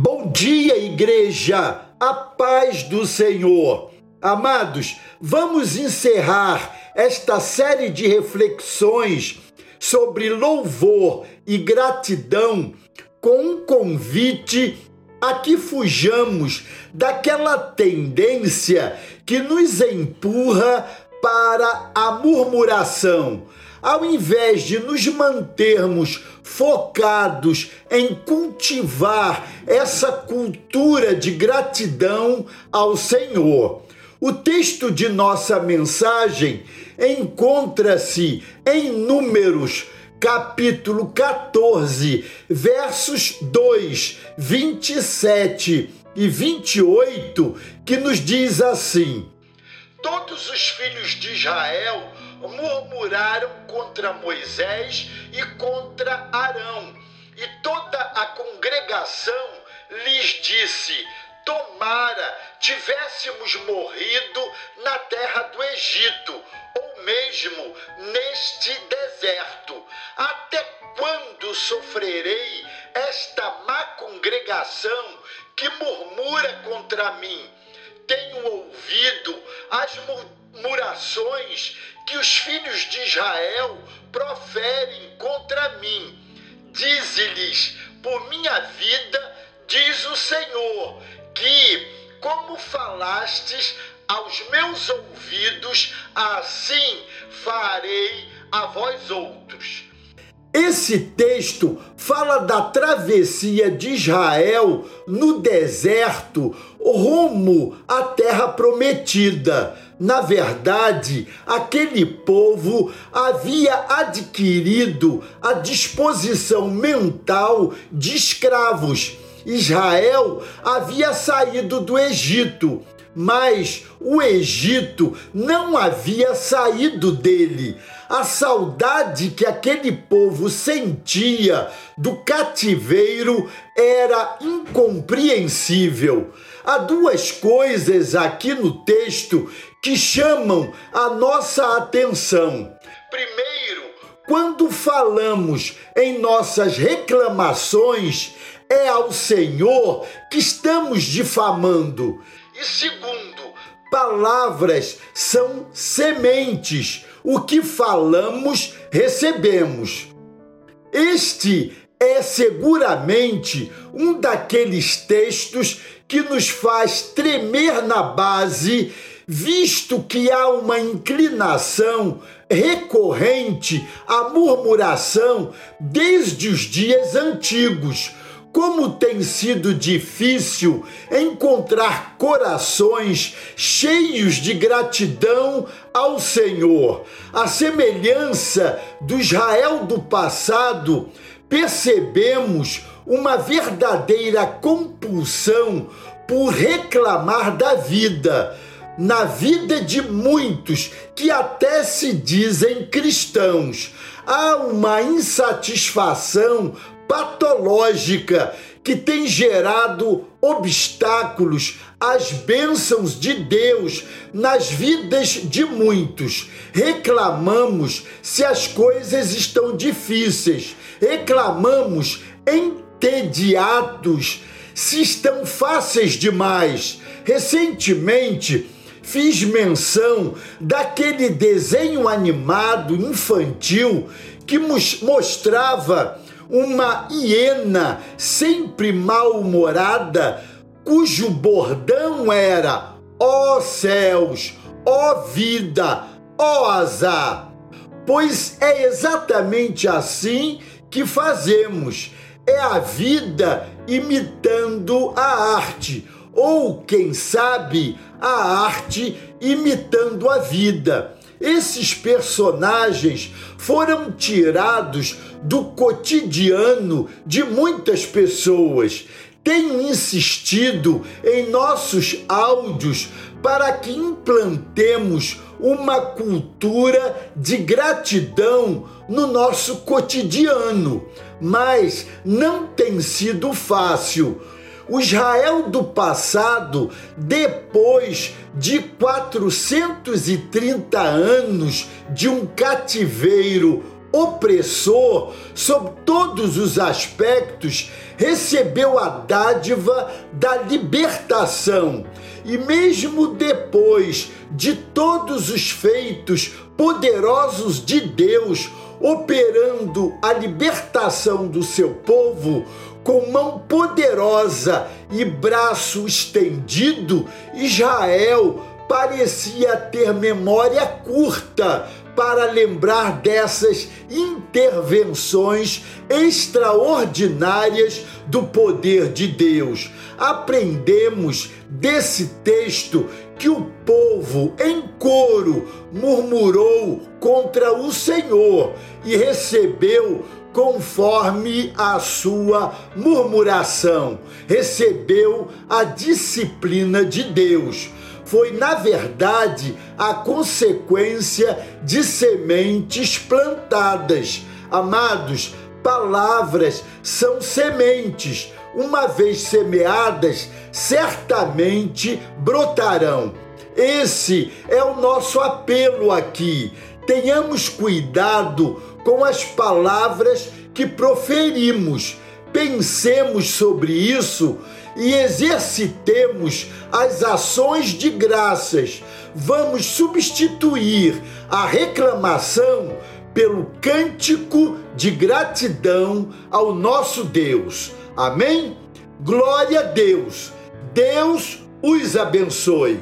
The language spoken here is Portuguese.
Bom dia, igreja! A paz do Senhor! Amados, vamos encerrar esta série de reflexões sobre louvor e gratidão com um convite a que fujamos daquela tendência que nos empurra para a murmuração ao invés de nos mantermos focados em cultivar essa cultura de gratidão ao Senhor. O texto de nossa mensagem encontra-se em Números, capítulo 14, versos 2, 27 e 28, que nos diz assim: Todos os filhos de Israel murmuraram contra Moisés e contra Arão. E toda a congregação lhes disse: Tomara tivéssemos morrido na terra do Egito, ou mesmo neste deserto. Até quando sofrerei esta má congregação que murmura contra mim? Tenho ouvido as murmurações que os filhos de Israel proferem contra mim. Dize-lhes, por minha vida, diz o Senhor, que, como falastes aos meus ouvidos, assim farei a vós outros. Esse texto fala da travessia de Israel no deserto rumo à terra prometida. Na verdade, aquele povo havia adquirido a disposição mental de escravos. Israel havia saído do Egito, mas o Egito não havia saído dele. A saudade que aquele povo sentia do cativeiro era incompreensível. Há duas coisas aqui no texto que chamam a nossa atenção. Primeiro, quando falamos em nossas reclamações, é ao Senhor que estamos difamando. E segundo, palavras são sementes. O que falamos, recebemos. Este é seguramente um daqueles textos que nos faz tremer na base visto que há uma inclinação recorrente à murmuração desde os dias antigos. Como tem sido difícil encontrar corações cheios de gratidão ao Senhor. A semelhança do Israel do passado, percebemos uma verdadeira compulsão por reclamar da vida na vida de muitos que até se dizem cristãos. Há uma insatisfação patológica que tem gerado obstáculos às bênçãos de Deus nas vidas de muitos. Reclamamos se as coisas estão difíceis, reclamamos entediados se estão fáceis demais. Recentemente, fiz menção daquele desenho animado infantil que mostrava uma hiena sempre mal-humorada, cujo bordão era: ó oh céus, ó oh vida, ó oh azar. Pois é exatamente assim que fazemos. É a vida imitando a arte ou, quem sabe, a arte imitando a vida. Esses personagens foram tirados do cotidiano de muitas pessoas. Tenho insistido em nossos áudios para que implantemos uma cultura de gratidão no nosso cotidiano, mas não tem sido fácil o Israel do passado, depois de 430 anos de um cativeiro opressor sob todos os aspectos, recebeu a dádiva da libertação. E mesmo depois de todos os feitos poderosos de Deus operando a libertação do seu povo, com mão poderosa e braço estendido, Israel parecia ter memória curta para lembrar dessas intervenções extraordinárias do poder de Deus. Aprendemos desse texto que o povo em coro murmurou contra o Senhor e recebeu conforme a sua murmuração, recebeu a disciplina de Deus foi, na verdade, a consequência de sementes plantadas. Amados, palavras são sementes. Uma vez semeadas, certamente brotarão. Esse é o nosso apelo aqui. Tenhamos cuidado com as palavras que proferimos. Pensemos sobre isso e exercitemos as ações de graças. Vamos substituir a reclamação pelo cântico de gratidão ao nosso Deus. Amém? Glória a Deus. Deus os abençoe.